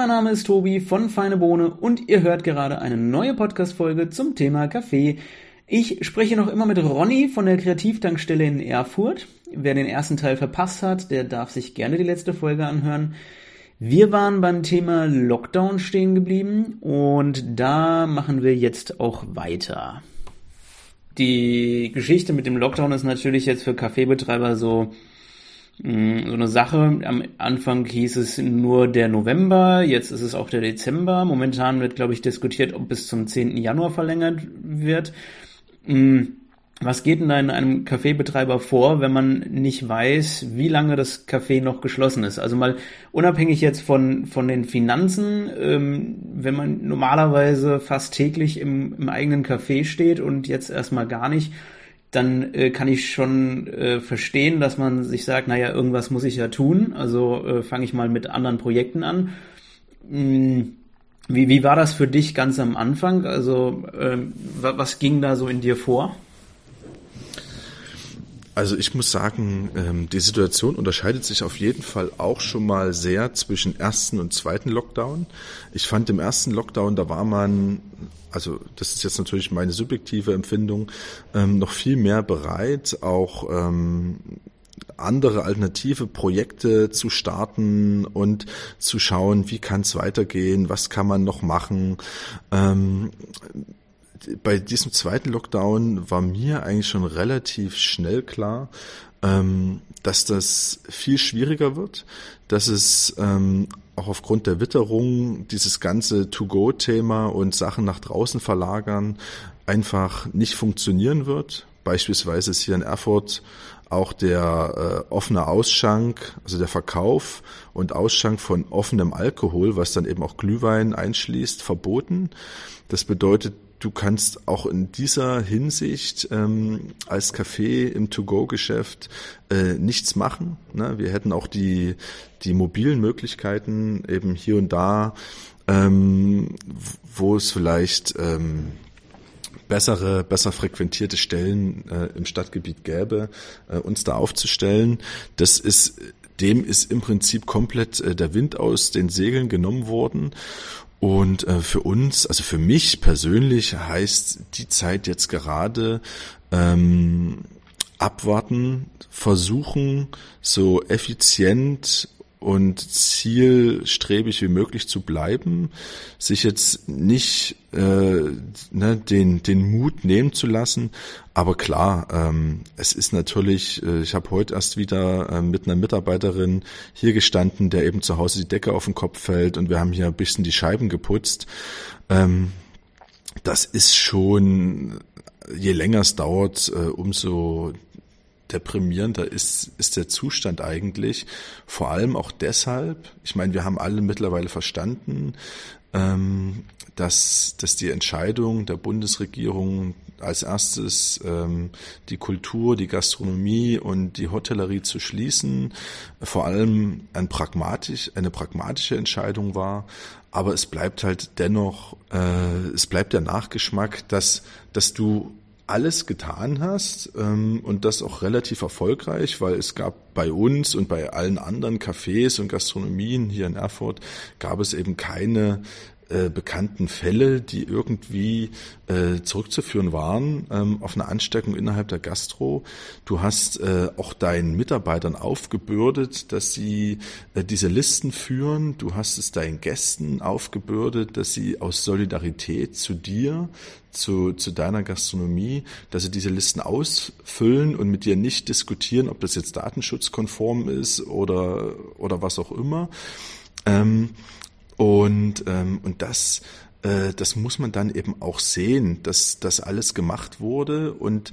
mein Name ist Tobi von Feine Bohne und ihr hört gerade eine neue Podcast-Folge zum Thema Kaffee. Ich spreche noch immer mit Ronny von der Kreativtankstelle in Erfurt. Wer den ersten Teil verpasst hat, der darf sich gerne die letzte Folge anhören. Wir waren beim Thema Lockdown stehen geblieben und da machen wir jetzt auch weiter. Die Geschichte mit dem Lockdown ist natürlich jetzt für Kaffeebetreiber so so eine Sache. Am Anfang hieß es nur der November, jetzt ist es auch der Dezember. Momentan wird, glaube ich, diskutiert, ob bis zum 10. Januar verlängert wird. Mm, was geht denn da in einem Kaffeebetreiber vor, wenn man nicht weiß, wie lange das Café noch geschlossen ist? Also mal unabhängig jetzt von, von den Finanzen, ähm, wenn man normalerweise fast täglich im, im eigenen Café steht und jetzt erstmal gar nicht, dann äh, kann ich schon äh, verstehen, dass man sich sagt, naja, irgendwas muss ich ja tun, also äh, fange ich mal mit anderen Projekten an. Hm, wie, wie war das für dich ganz am Anfang? Also ähm, was ging da so in dir vor? Also ich muss sagen, ähm, die Situation unterscheidet sich auf jeden Fall auch schon mal sehr zwischen ersten und zweiten Lockdown. Ich fand im ersten Lockdown, da war man, also das ist jetzt natürlich meine subjektive Empfindung, ähm, noch viel mehr bereit, auch ähm, andere alternative Projekte zu starten und zu schauen, wie kann es weitergehen, was kann man noch machen. Bei diesem zweiten Lockdown war mir eigentlich schon relativ schnell klar, ähm, dass das viel schwieriger wird, dass es ähm, auch aufgrund der Witterung dieses ganze To-Go-Thema und Sachen nach draußen verlagern einfach nicht funktionieren wird. Beispielsweise ist hier in Erfurt auch der äh, offene Ausschank, also der Verkauf und Ausschank von offenem Alkohol, was dann eben auch Glühwein einschließt, verboten. Das bedeutet, du kannst auch in dieser Hinsicht ähm, als Café im To-Go-Geschäft äh, nichts machen. Ne? Wir hätten auch die, die mobilen Möglichkeiten eben hier und da, ähm, wo es vielleicht ähm, bessere, besser frequentierte Stellen äh, im Stadtgebiet gäbe, äh, uns da aufzustellen. Das ist dem ist im Prinzip komplett äh, der Wind aus den Segeln genommen worden. Und äh, für uns, also für mich persönlich heißt die Zeit jetzt gerade ähm, abwarten, versuchen, so effizient und zielstrebig wie möglich zu bleiben, sich jetzt nicht äh, ne, den, den Mut nehmen zu lassen. Aber klar, ähm, es ist natürlich, äh, ich habe heute erst wieder äh, mit einer Mitarbeiterin hier gestanden, der eben zu Hause die Decke auf den Kopf fällt und wir haben hier ein bisschen die Scheiben geputzt. Ähm, das ist schon, je länger es dauert, äh, umso deprimierender ist, ist der Zustand eigentlich. Vor allem auch deshalb, ich meine, wir haben alle mittlerweile verstanden, ähm, dass, dass die Entscheidung der Bundesregierung als erstes ähm, die Kultur, die Gastronomie und die Hotellerie zu schließen, vor allem ein pragmatisch, eine pragmatische Entscheidung war. Aber es bleibt halt dennoch, äh, es bleibt der Nachgeschmack, dass, dass du alles getan hast ähm, und das auch relativ erfolgreich, weil es gab bei uns und bei allen anderen Cafés und Gastronomien hier in Erfurt gab es eben keine äh, bekannten Fälle, die irgendwie äh, zurückzuführen waren ähm, auf eine Ansteckung innerhalb der Gastro. Du hast äh, auch deinen Mitarbeitern aufgebürdet, dass sie äh, diese Listen führen. Du hast es deinen Gästen aufgebürdet, dass sie aus Solidarität zu dir, zu, zu deiner Gastronomie, dass sie diese Listen ausfüllen und mit dir nicht diskutieren, ob das jetzt datenschutzkonform ist oder, oder was auch immer. Ähm, und, ähm, und das, äh, das muss man dann eben auch sehen, dass das alles gemacht wurde. Und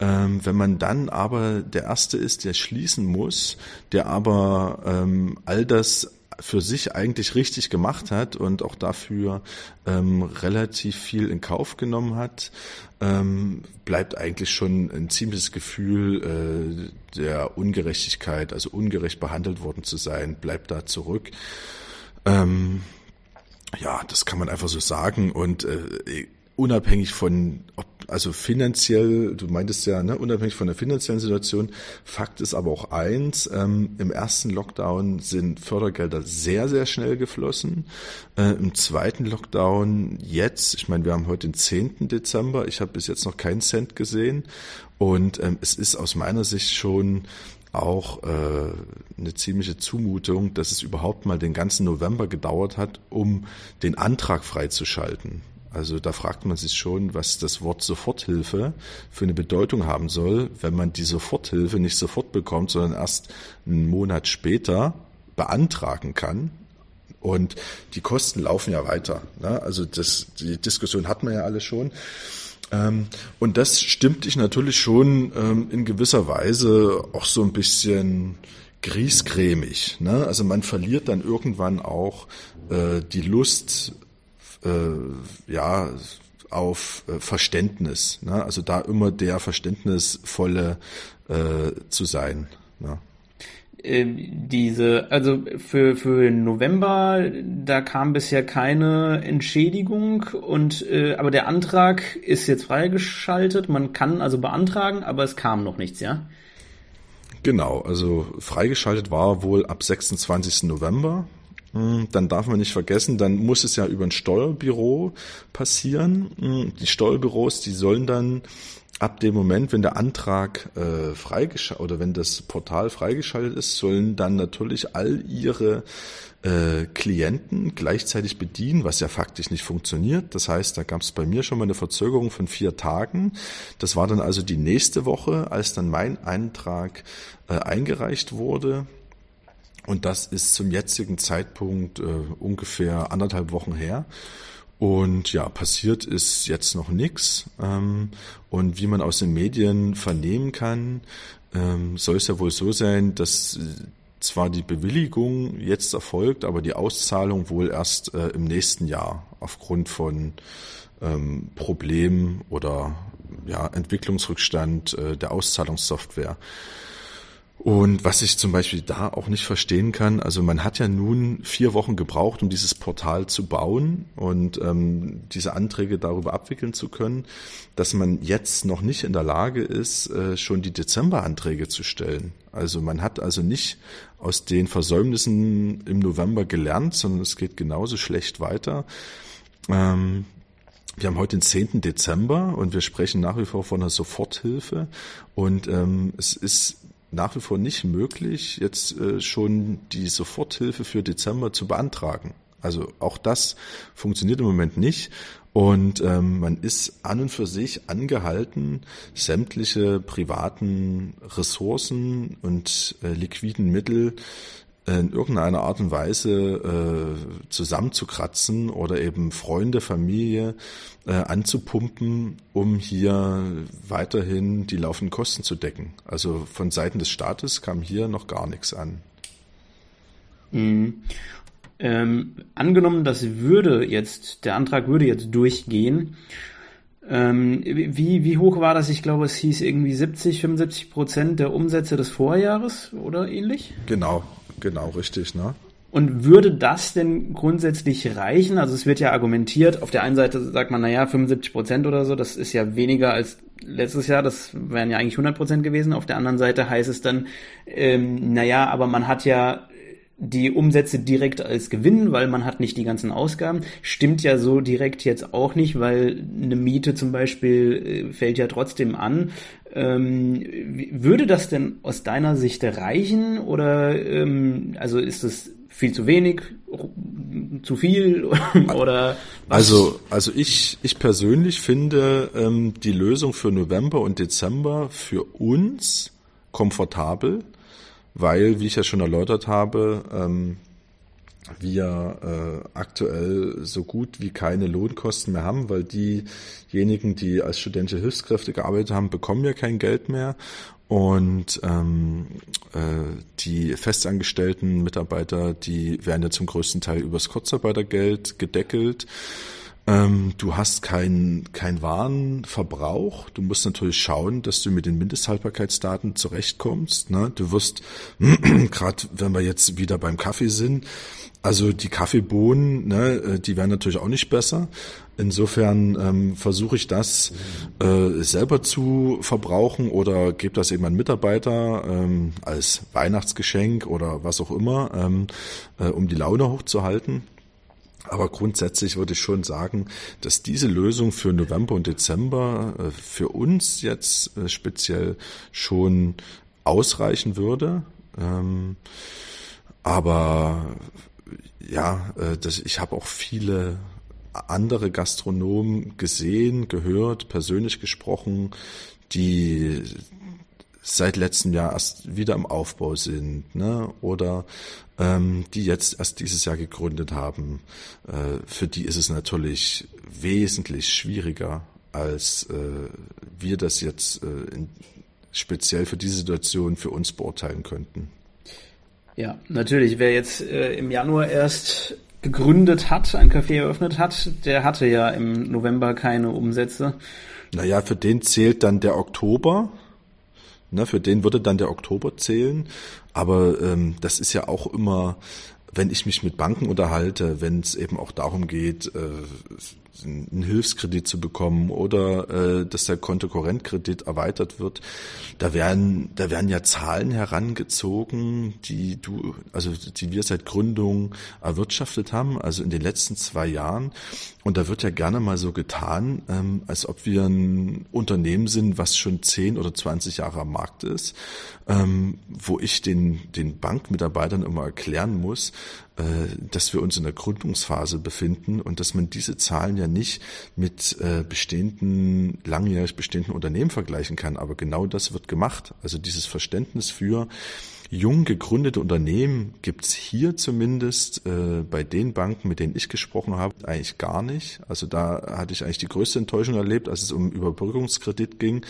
ähm, wenn man dann aber der Erste ist, der schließen muss, der aber ähm, all das für sich eigentlich richtig gemacht hat und auch dafür ähm, relativ viel in Kauf genommen hat, ähm, bleibt eigentlich schon ein ziemliches Gefühl äh, der Ungerechtigkeit, also ungerecht behandelt worden zu sein, bleibt da zurück. Ähm, ja, das kann man einfach so sagen und äh, unabhängig von, ob also finanziell, du meintest ja, ne, unabhängig von der finanziellen Situation, Fakt ist aber auch eins, ähm, im ersten Lockdown sind Fördergelder sehr, sehr schnell geflossen. Äh, Im zweiten Lockdown jetzt, ich meine, wir haben heute den 10. Dezember, ich habe bis jetzt noch keinen Cent gesehen und ähm, es ist aus meiner Sicht schon auch äh, eine ziemliche Zumutung, dass es überhaupt mal den ganzen November gedauert hat, um den Antrag freizuschalten. Also da fragt man sich schon, was das Wort Soforthilfe für eine Bedeutung haben soll, wenn man die Soforthilfe nicht sofort bekommt, sondern erst einen Monat später beantragen kann. Und die Kosten laufen ja weiter. Ne? Also das, die Diskussion hat man ja alle schon. Ähm, und das stimmt dich natürlich schon ähm, in gewisser Weise auch so ein bisschen griesgrämig. Ne? Also man verliert dann irgendwann auch äh, die Lust, äh, ja, auf äh, Verständnis. Ne? Also da immer der Verständnisvolle äh, zu sein. Ne? Ähm, diese, also für, für November, da kam bisher keine Entschädigung und äh, aber der Antrag ist jetzt freigeschaltet. Man kann also beantragen, aber es kam noch nichts, ja? Genau, also freigeschaltet war wohl ab 26. November. Hm, dann darf man nicht vergessen, dann muss es ja über ein Steuerbüro passieren. Hm, die Steuerbüros, die sollen dann ab dem Moment, wenn der Antrag äh, freigeschaltet oder wenn das Portal freigeschaltet ist, sollen dann natürlich all ihre äh, Klienten gleichzeitig bedienen, was ja faktisch nicht funktioniert. Das heißt, da gab es bei mir schon mal eine Verzögerung von vier Tagen. Das war dann also die nächste Woche, als dann mein Eintrag äh, eingereicht wurde. Und das ist zum jetzigen Zeitpunkt äh, ungefähr anderthalb Wochen her. Und ja, passiert ist jetzt noch nichts. Ähm, und wie man aus den Medien vernehmen kann, ähm, soll es ja wohl so sein, dass zwar die Bewilligung jetzt erfolgt, aber die Auszahlung wohl erst äh, im nächsten Jahr aufgrund von ähm, Problemen oder ja, Entwicklungsrückstand äh, der Auszahlungssoftware. Und was ich zum Beispiel da auch nicht verstehen kann, also man hat ja nun vier Wochen gebraucht, um dieses Portal zu bauen und ähm, diese Anträge darüber abwickeln zu können, dass man jetzt noch nicht in der Lage ist, äh, schon die Dezemberanträge zu stellen. Also man hat also nicht aus den Versäumnissen im November gelernt, sondern es geht genauso schlecht weiter. Ähm, wir haben heute den 10. Dezember und wir sprechen nach wie vor von einer Soforthilfe. Und ähm, es ist nach wie vor nicht möglich, jetzt äh, schon die Soforthilfe für Dezember zu beantragen. Also auch das funktioniert im Moment nicht. Und ähm, man ist an und für sich angehalten, sämtliche privaten Ressourcen und äh, liquiden Mittel in irgendeiner Art und Weise äh, zusammenzukratzen oder eben Freunde, Familie äh, anzupumpen, um hier weiterhin die laufenden Kosten zu decken. Also von Seiten des Staates kam hier noch gar nichts an. Mhm. Ähm, angenommen, das würde jetzt, der Antrag würde jetzt durchgehen, ähm, wie, wie hoch war das? Ich glaube, es hieß irgendwie 70, 75 Prozent der Umsätze des Vorjahres oder ähnlich? Genau, Genau, richtig, ne? Und würde das denn grundsätzlich reichen? Also es wird ja argumentiert, auf der einen Seite sagt man, naja, 75 Prozent oder so, das ist ja weniger als letztes Jahr, das wären ja eigentlich 100 Prozent gewesen. Auf der anderen Seite heißt es dann, ähm, naja, aber man hat ja die Umsätze direkt als Gewinn, weil man hat nicht die ganzen Ausgaben. Stimmt ja so direkt jetzt auch nicht, weil eine Miete zum Beispiel äh, fällt ja trotzdem an. Ähm, würde das denn aus deiner Sicht reichen oder ähm, also ist es viel zu wenig, zu viel oder? Was? Also also ich ich persönlich finde ähm, die Lösung für November und Dezember für uns komfortabel weil, wie ich ja schon erläutert habe, ähm, wir äh, aktuell so gut wie keine Lohnkosten mehr haben, weil diejenigen, die als studentische Hilfskräfte gearbeitet haben, bekommen ja kein Geld mehr und ähm, äh, die festangestellten Mitarbeiter, die werden ja zum größten Teil übers Kurzarbeitergeld gedeckelt. Ähm, du hast keinen kein Warenverbrauch. Du musst natürlich schauen, dass du mit den Mindesthaltbarkeitsdaten zurechtkommst. Ne? Du wirst, gerade wenn wir jetzt wieder beim Kaffee sind, also die Kaffeebohnen, ne, äh, die werden natürlich auch nicht besser. Insofern ähm, versuche ich das äh, selber zu verbrauchen oder gebe das eben an Mitarbeiter ähm, als Weihnachtsgeschenk oder was auch immer, ähm, äh, um die Laune hochzuhalten. Aber grundsätzlich würde ich schon sagen, dass diese Lösung für November und Dezember äh, für uns jetzt äh, speziell schon ausreichen würde. Ähm, aber ja, äh, ich habe auch viele andere Gastronomen gesehen, gehört, persönlich gesprochen, die seit letztem Jahr erst wieder im Aufbau sind, ne? Oder ähm, die jetzt erst dieses Jahr gegründet haben. Äh, für die ist es natürlich wesentlich schwieriger, als äh, wir das jetzt äh, in, speziell für diese Situation für uns beurteilen könnten. Ja, natürlich. Wer jetzt äh, im Januar erst gegründet hat, ein Café eröffnet hat, der hatte ja im November keine Umsätze. Naja, für den zählt dann der Oktober. Ne, für den würde dann der Oktober zählen. Aber ähm, das ist ja auch immer, wenn ich mich mit Banken unterhalte, wenn es eben auch darum geht, äh, einen Hilfskredit zu bekommen oder äh, dass der Kontokorrentkredit erweitert wird. Da werden, da werden ja Zahlen herangezogen, die du, also die wir seit Gründung erwirtschaftet haben, also in den letzten zwei Jahren. Und da wird ja gerne mal so getan, ähm, als ob wir ein Unternehmen sind, was schon zehn oder zwanzig Jahre am Markt ist, ähm, wo ich den, den Bankmitarbeitern immer erklären muss, dass wir uns in der Gründungsphase befinden und dass man diese Zahlen ja nicht mit äh, bestehenden, langjährig bestehenden Unternehmen vergleichen kann. Aber genau das wird gemacht. Also dieses Verständnis für jung gegründete Unternehmen gibt's hier zumindest äh, bei den Banken, mit denen ich gesprochen habe, eigentlich gar nicht. Also da hatte ich eigentlich die größte Enttäuschung erlebt, als es um Überbrückungskredit ging.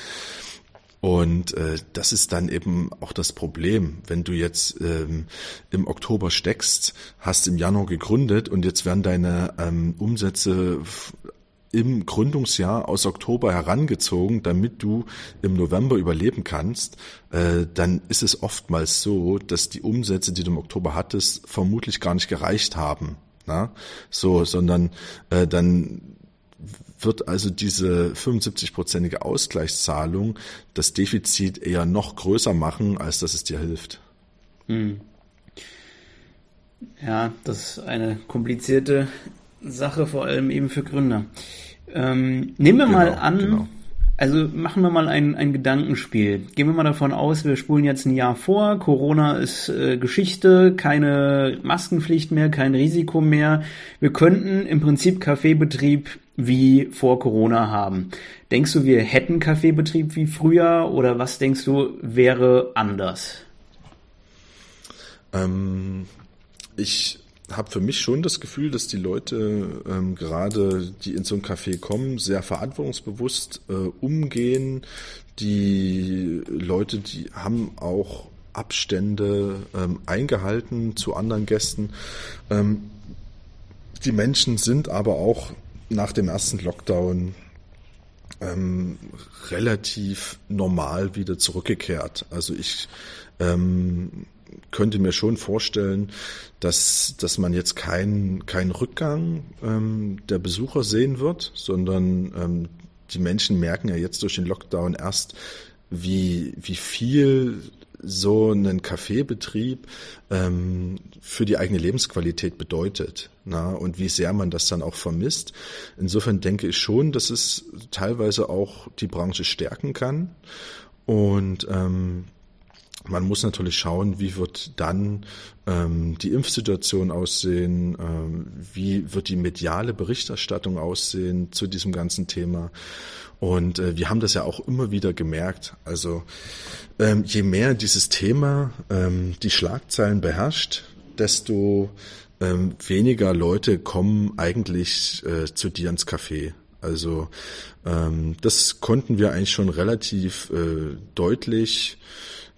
Und äh, das ist dann eben auch das Problem, wenn du jetzt ähm, im Oktober steckst, hast im Januar gegründet und jetzt werden deine ähm, Umsätze im Gründungsjahr aus Oktober herangezogen, damit du im November überleben kannst, äh, dann ist es oftmals so, dass die Umsätze, die du im Oktober hattest, vermutlich gar nicht gereicht haben. Na? So, sondern äh, dann wird also diese 75-prozentige Ausgleichszahlung das Defizit eher noch größer machen, als dass es dir hilft. Hm. Ja, das ist eine komplizierte Sache, vor allem eben für Gründer. Ähm, nehmen wir genau, mal an, genau. Also machen wir mal ein, ein Gedankenspiel. Gehen wir mal davon aus, wir spulen jetzt ein Jahr vor, Corona ist äh, Geschichte, keine Maskenpflicht mehr, kein Risiko mehr. Wir könnten im Prinzip Kaffeebetrieb wie vor Corona haben. Denkst du, wir hätten Kaffeebetrieb wie früher oder was denkst du wäre anders? Ähm, ich habe für mich schon das Gefühl, dass die Leute ähm, gerade, die in so ein Café kommen, sehr verantwortungsbewusst äh, umgehen. Die Leute, die haben auch Abstände ähm, eingehalten zu anderen Gästen. Ähm, die Menschen sind aber auch nach dem ersten Lockdown ähm, relativ normal wieder zurückgekehrt. Also ich ähm, könnte mir schon vorstellen, dass, dass man jetzt keinen keinen Rückgang ähm, der Besucher sehen wird, sondern ähm, die Menschen merken ja jetzt durch den Lockdown erst, wie, wie viel so einen Kaffeebetrieb ähm, für die eigene Lebensqualität bedeutet na, und wie sehr man das dann auch vermisst. Insofern denke ich schon, dass es teilweise auch die Branche stärken kann. Und ähm, man muss natürlich schauen, wie wird dann ähm, die Impfsituation aussehen, ähm, wie wird die mediale Berichterstattung aussehen zu diesem ganzen Thema. Und äh, wir haben das ja auch immer wieder gemerkt. Also ähm, je mehr dieses Thema ähm, die Schlagzeilen beherrscht, desto ähm, weniger Leute kommen eigentlich äh, zu dir ins Café. Also ähm, das konnten wir eigentlich schon relativ äh, deutlich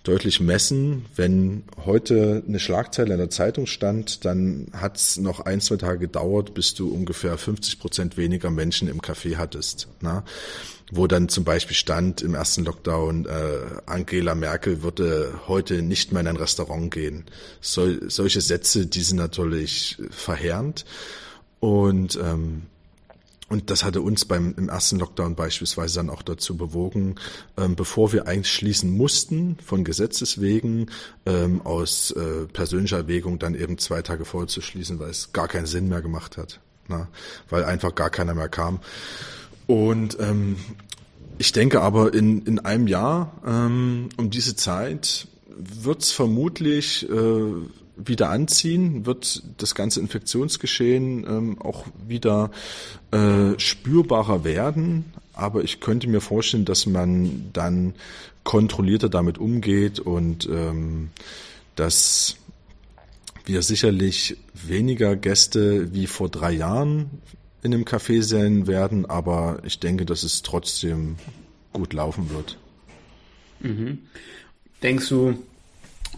deutlich messen. Wenn heute eine Schlagzeile in der Zeitung stand, dann hat es noch ein, zwei Tage gedauert, bis du ungefähr 50 Prozent weniger Menschen im Café hattest. Na? Wo dann zum Beispiel stand im ersten Lockdown, äh, Angela Merkel würde heute nicht mehr in ein Restaurant gehen. So, solche Sätze, die sind natürlich verheerend. Und ähm, und das hatte uns beim im ersten Lockdown beispielsweise dann auch dazu bewogen, ähm, bevor wir eigentlich schließen mussten, von Gesetzes wegen, ähm, aus äh, persönlicher Erwägung dann eben zwei Tage vorher zu schließen, weil es gar keinen Sinn mehr gemacht hat. Na? Weil einfach gar keiner mehr kam. Und ähm, ich denke aber in, in einem Jahr ähm, um diese Zeit wird's vermutlich äh, wieder anziehen, wird das ganze Infektionsgeschehen ähm, auch wieder äh, spürbarer werden. Aber ich könnte mir vorstellen, dass man dann kontrollierter damit umgeht und ähm, dass wir sicherlich weniger Gäste wie vor drei Jahren in dem Café sehen werden, aber ich denke, dass es trotzdem gut laufen wird. Mhm. Denkst du,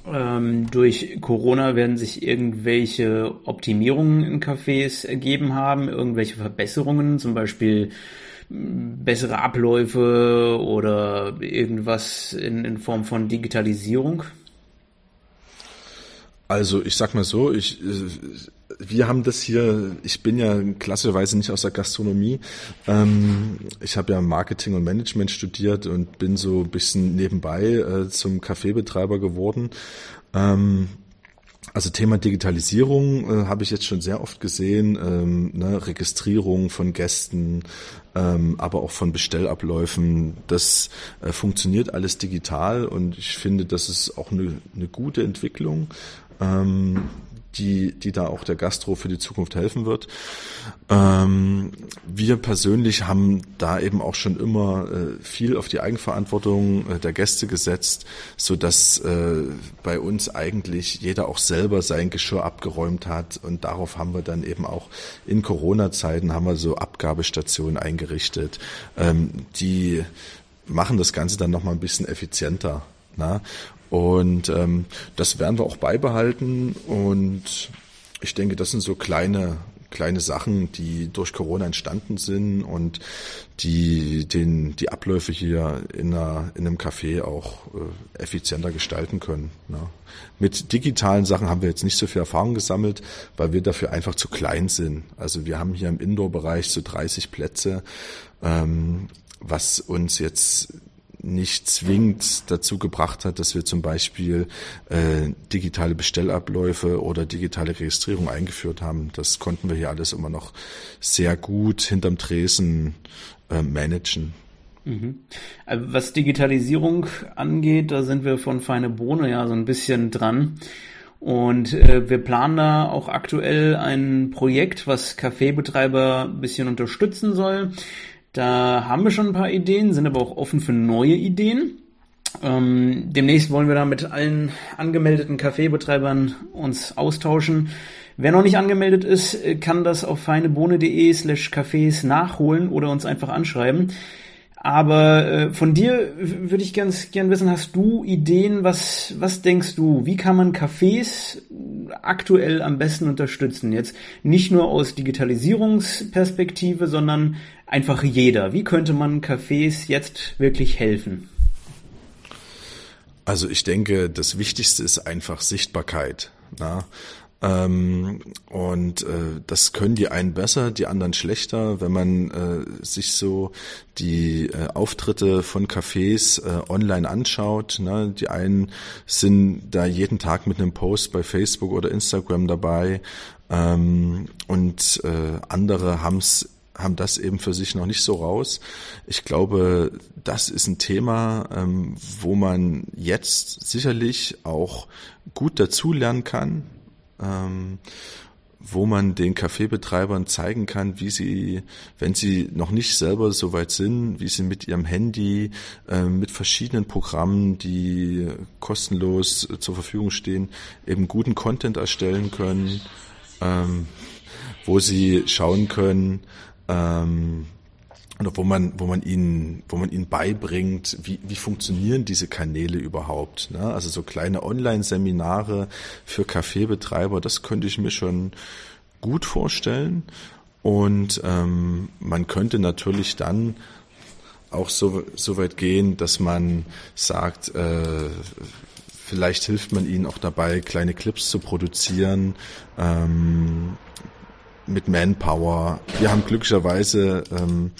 ähm, durch Corona werden sich irgendwelche Optimierungen in Cafés ergeben haben, irgendwelche Verbesserungen, zum Beispiel bessere Abläufe oder irgendwas in, in Form von Digitalisierung? Also ich sag mal so, ich wir haben das hier, ich bin ja klassischerweise nicht aus der Gastronomie. Ähm, ich habe ja Marketing und Management studiert und bin so ein bisschen nebenbei äh, zum Kaffeebetreiber geworden. Ähm, also Thema Digitalisierung äh, habe ich jetzt schon sehr oft gesehen, ähm, ne, Registrierung von Gästen, ähm, aber auch von Bestellabläufen. Das äh, funktioniert alles digital und ich finde, das ist auch eine, eine gute Entwicklung. Ähm, die, die da auch der Gastro für die Zukunft helfen wird. Ähm, wir persönlich haben da eben auch schon immer äh, viel auf die Eigenverantwortung äh, der Gäste gesetzt, so dass äh, bei uns eigentlich jeder auch selber sein Geschirr abgeräumt hat und darauf haben wir dann eben auch in Corona-Zeiten haben wir so Abgabestationen eingerichtet, ähm, die machen das Ganze dann noch mal ein bisschen effizienter. Na? Und ähm, das werden wir auch beibehalten. Und ich denke, das sind so kleine kleine Sachen, die durch Corona entstanden sind und die den die Abläufe hier in, einer, in einem Café auch äh, effizienter gestalten können. Ne? Mit digitalen Sachen haben wir jetzt nicht so viel Erfahrung gesammelt, weil wir dafür einfach zu klein sind. Also wir haben hier im Indoor-Bereich so 30 Plätze, ähm, was uns jetzt nicht zwingend dazu gebracht hat, dass wir zum Beispiel äh, digitale Bestellabläufe oder digitale Registrierung eingeführt haben. Das konnten wir hier alles immer noch sehr gut hinterm Tresen äh, managen. Mhm. Äh, was Digitalisierung angeht, da sind wir von Feine Bohne ja so ein bisschen dran. Und äh, wir planen da auch aktuell ein Projekt, was Kaffeebetreiber ein bisschen unterstützen soll. Da haben wir schon ein paar Ideen, sind aber auch offen für neue Ideen. Ähm, demnächst wollen wir da mit allen angemeldeten Kaffeebetreibern uns austauschen. Wer noch nicht angemeldet ist, kann das auf feinebohne.de slash Cafés nachholen oder uns einfach anschreiben. Aber äh, von dir würde ich ganz gern wissen, hast du Ideen, was, was denkst du, wie kann man Cafés aktuell am besten unterstützen? Jetzt nicht nur aus Digitalisierungsperspektive, sondern einfach jeder. Wie könnte man Cafés jetzt wirklich helfen? Also ich denke, das Wichtigste ist einfach Sichtbarkeit. Na? Ähm, und äh, das können die einen besser, die anderen schlechter. Wenn man äh, sich so die äh, Auftritte von Cafés äh, online anschaut, ne, die einen sind da jeden Tag mit einem Post bei Facebook oder Instagram dabei ähm, und äh, andere haben's haben das eben für sich noch nicht so raus. Ich glaube, das ist ein Thema, ähm, wo man jetzt sicherlich auch gut dazulernen kann, ähm, wo man den Kaffeebetreibern zeigen kann, wie sie, wenn sie noch nicht selber so weit sind, wie sie mit ihrem Handy, äh, mit verschiedenen Programmen, die kostenlos zur Verfügung stehen, eben guten Content erstellen können, ähm, wo sie schauen können, ähm, oder wo man, wo man ihnen, wo man ihnen beibringt, wie, wie funktionieren diese Kanäle überhaupt. Ne? Also so kleine Online-Seminare für Kaffeebetreiber, das könnte ich mir schon gut vorstellen. Und ähm, man könnte natürlich dann auch so, so weit gehen, dass man sagt, äh, vielleicht hilft man ihnen auch dabei, kleine Clips zu produzieren. Ähm, mit Manpower. Wir haben glücklicherweise ähm,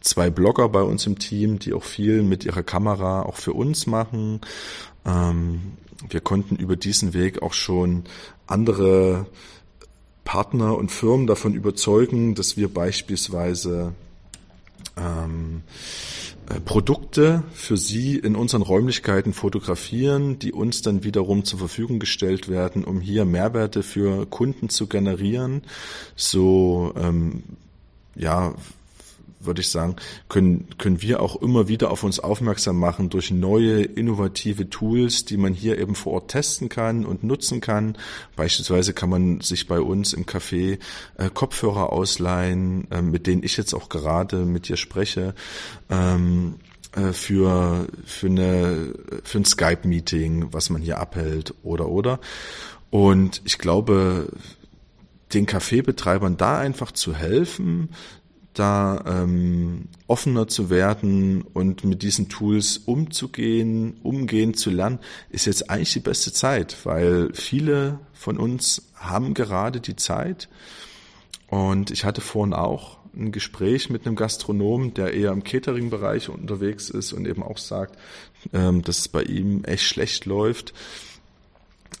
zwei Blogger bei uns im Team, die auch viel mit ihrer Kamera auch für uns machen. Ähm, wir konnten über diesen Weg auch schon andere Partner und Firmen davon überzeugen, dass wir beispielsweise ähm, äh, Produkte für sie in unseren Räumlichkeiten fotografieren, die uns dann wiederum zur Verfügung gestellt werden, um hier Mehrwerte für Kunden zu generieren. So ähm, ja würde ich sagen, können, können wir auch immer wieder auf uns aufmerksam machen durch neue innovative Tools, die man hier eben vor Ort testen kann und nutzen kann. Beispielsweise kann man sich bei uns im Café äh, Kopfhörer ausleihen, äh, mit denen ich jetzt auch gerade mit dir spreche. Ähm, äh, für, für, eine, für ein Skype-Meeting, was man hier abhält oder oder. Und ich glaube, den Kaffeebetreibern da einfach zu helfen, da ähm, offener zu werden und mit diesen Tools umzugehen, umgehen zu lernen, ist jetzt eigentlich die beste Zeit, weil viele von uns haben gerade die Zeit. Und ich hatte vorhin auch ein Gespräch mit einem Gastronom, der eher im Catering-Bereich unterwegs ist und eben auch sagt, ähm, dass es bei ihm echt schlecht läuft.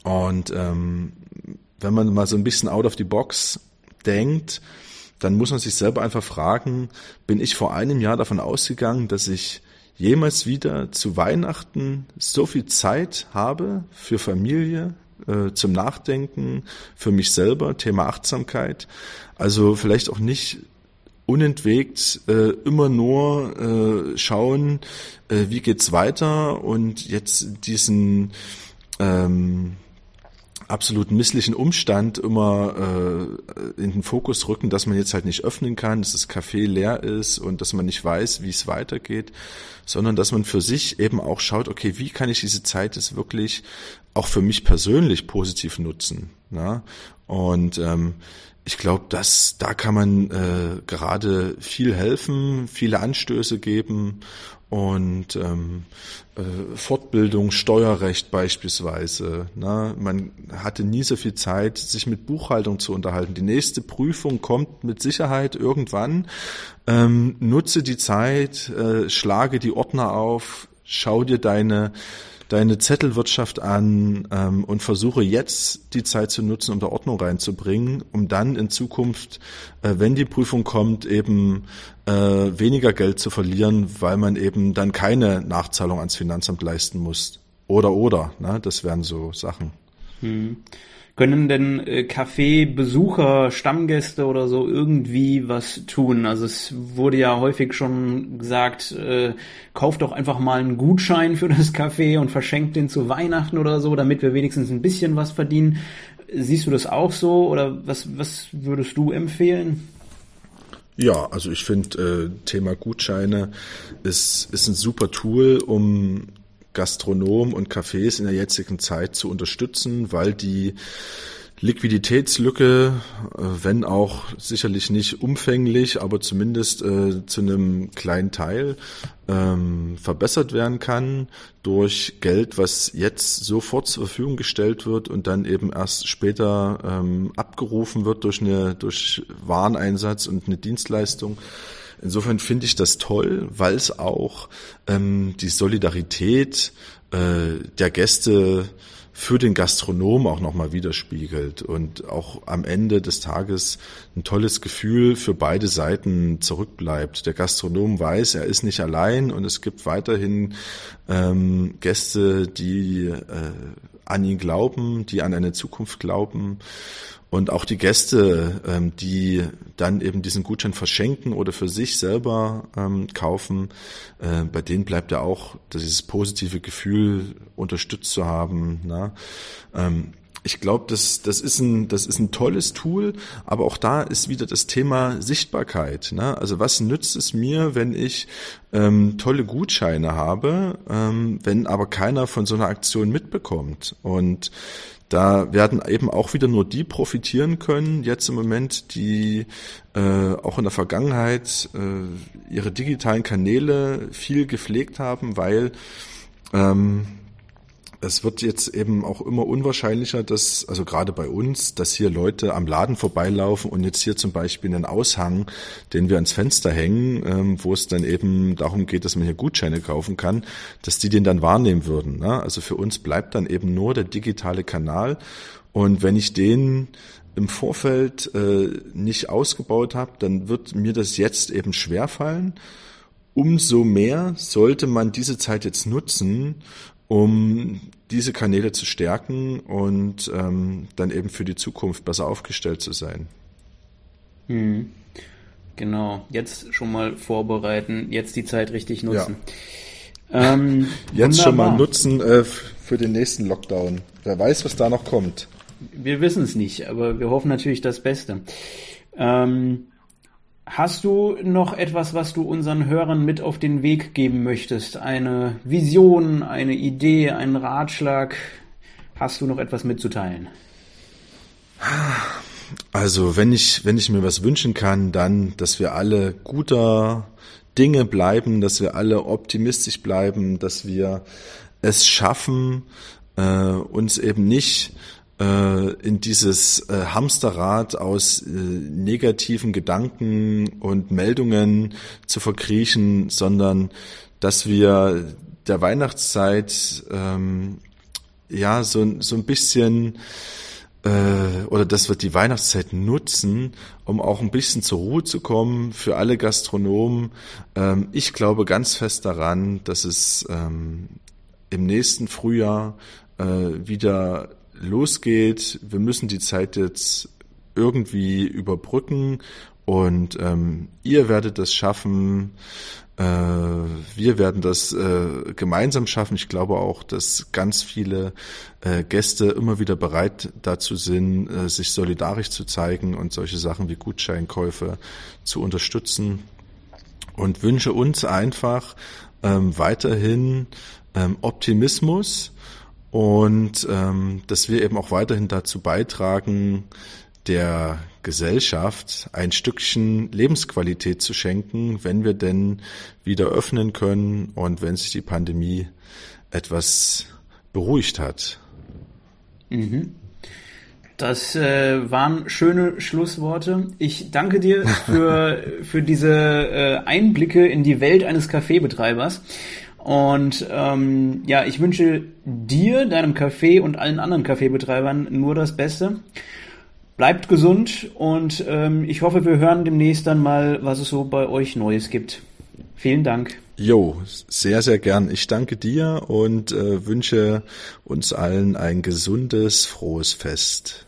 Und ähm, wenn man mal so ein bisschen out of the box denkt, dann muss man sich selber einfach fragen, bin ich vor einem Jahr davon ausgegangen, dass ich jemals wieder zu Weihnachten so viel Zeit habe für Familie, äh, zum Nachdenken, für mich selber, Thema Achtsamkeit. Also vielleicht auch nicht unentwegt äh, immer nur äh, schauen, äh, wie geht's weiter und jetzt diesen ähm, absolut misslichen Umstand immer äh, in den Fokus rücken, dass man jetzt halt nicht öffnen kann, dass das Café leer ist und dass man nicht weiß, wie es weitergeht, sondern dass man für sich eben auch schaut, okay, wie kann ich diese Zeit jetzt wirklich auch für mich persönlich positiv nutzen. Na? Und ähm, ich glaube, dass da kann man äh, gerade viel helfen, viele Anstöße geben und ähm, äh, Fortbildung, Steuerrecht beispielsweise. Ne? Man hatte nie so viel Zeit, sich mit Buchhaltung zu unterhalten. Die nächste Prüfung kommt mit Sicherheit irgendwann. Ähm, nutze die Zeit, äh, schlage die Ordner auf, schau dir deine deine Zettelwirtschaft an ähm, und versuche jetzt die Zeit zu nutzen, um da Ordnung reinzubringen, um dann in Zukunft, äh, wenn die Prüfung kommt, eben äh, weniger Geld zu verlieren, weil man eben dann keine Nachzahlung ans Finanzamt leisten muss. Oder oder, ne? das wären so Sachen. Hm. Können denn äh, Kaffeebesucher, Stammgäste oder so irgendwie was tun? Also es wurde ja häufig schon gesagt, äh, kauft doch einfach mal einen Gutschein für das Café und verschenkt den zu Weihnachten oder so, damit wir wenigstens ein bisschen was verdienen. Siehst du das auch so oder was, was würdest du empfehlen? Ja, also ich finde, äh, Thema Gutscheine ist, ist ein super Tool, um Gastronomen und Cafés in der jetzigen Zeit zu unterstützen, weil die Liquiditätslücke, äh, wenn auch sicherlich nicht umfänglich, aber zumindest äh, zu einem kleinen Teil ähm, verbessert werden kann durch Geld, was jetzt sofort zur Verfügung gestellt wird und dann eben erst später ähm, abgerufen wird durch eine durch Wareneinsatz und eine Dienstleistung. Insofern finde ich das toll, weil es auch ähm, die Solidarität äh, der Gäste für den Gastronom auch nochmal widerspiegelt und auch am Ende des Tages ein tolles Gefühl für beide Seiten zurückbleibt. Der Gastronom weiß, er ist nicht allein und es gibt weiterhin ähm, Gäste, die äh, an ihn glauben, die an eine Zukunft glauben und auch die Gäste, ähm, die dann eben diesen Gutschein verschenken oder für sich selber ähm, kaufen, äh, bei denen bleibt ja auch dieses positive Gefühl, unterstützt zu haben. Ne? Ähm, ich glaube, das, das, ist ein, das ist ein tolles Tool, aber auch da ist wieder das Thema Sichtbarkeit. Ne? Also was nützt es mir, wenn ich ähm, tolle Gutscheine habe, ähm, wenn aber keiner von so einer Aktion mitbekommt? Und da werden eben auch wieder nur die profitieren können, jetzt im Moment, die äh, auch in der Vergangenheit äh, ihre digitalen Kanäle viel gepflegt haben, weil ähm, es wird jetzt eben auch immer unwahrscheinlicher, dass, also gerade bei uns, dass hier Leute am Laden vorbeilaufen und jetzt hier zum Beispiel einen Aushang, den wir ans Fenster hängen, ähm, wo es dann eben darum geht, dass man hier Gutscheine kaufen kann, dass die den dann wahrnehmen würden. Ne? Also für uns bleibt dann eben nur der digitale Kanal. Und wenn ich den im Vorfeld äh, nicht ausgebaut habe, dann wird mir das jetzt eben schwerfallen. Umso mehr sollte man diese Zeit jetzt nutzen, um diese Kanäle zu stärken und ähm, dann eben für die Zukunft besser aufgestellt zu sein. Hm. Genau, jetzt schon mal vorbereiten, jetzt die Zeit richtig nutzen. Ja. Ähm, jetzt wunderbar. schon mal nutzen äh, für den nächsten Lockdown. Wer weiß, was da noch kommt. Wir wissen es nicht, aber wir hoffen natürlich das Beste. Ähm, Hast du noch etwas, was du unseren Hörern mit auf den Weg geben möchtest? Eine Vision, eine Idee, einen Ratschlag? Hast du noch etwas mitzuteilen? Also, wenn ich, wenn ich mir was wünschen kann, dann, dass wir alle guter Dinge bleiben, dass wir alle optimistisch bleiben, dass wir es schaffen, äh, uns eben nicht in dieses äh, Hamsterrad aus äh, negativen Gedanken und Meldungen zu verkriechen, sondern dass wir der Weihnachtszeit ähm, ja so, so ein bisschen äh, oder dass wir die Weihnachtszeit nutzen, um auch ein bisschen zur Ruhe zu kommen für alle Gastronomen. Ähm, ich glaube ganz fest daran, dass es ähm, im nächsten Frühjahr äh, wieder losgeht. Wir müssen die Zeit jetzt irgendwie überbrücken und ähm, ihr werdet das schaffen. Äh, wir werden das äh, gemeinsam schaffen. Ich glaube auch, dass ganz viele äh, Gäste immer wieder bereit dazu sind, äh, sich solidarisch zu zeigen und solche Sachen wie Gutscheinkäufe zu unterstützen. Und wünsche uns einfach ähm, weiterhin ähm, Optimismus und ähm, dass wir eben auch weiterhin dazu beitragen, der Gesellschaft ein Stückchen Lebensqualität zu schenken, wenn wir denn wieder öffnen können und wenn sich die Pandemie etwas beruhigt hat. Mhm. Das äh, waren schöne Schlussworte. Ich danke dir für, für diese äh, Einblicke in die Welt eines Kaffeebetreibers. Und ähm, ja, ich wünsche dir, deinem Café und allen anderen Kaffeebetreibern nur das Beste. Bleibt gesund und ähm, ich hoffe, wir hören demnächst dann mal, was es so bei euch Neues gibt. Vielen Dank. Jo, sehr, sehr gern. Ich danke dir und äh, wünsche uns allen ein gesundes, frohes Fest.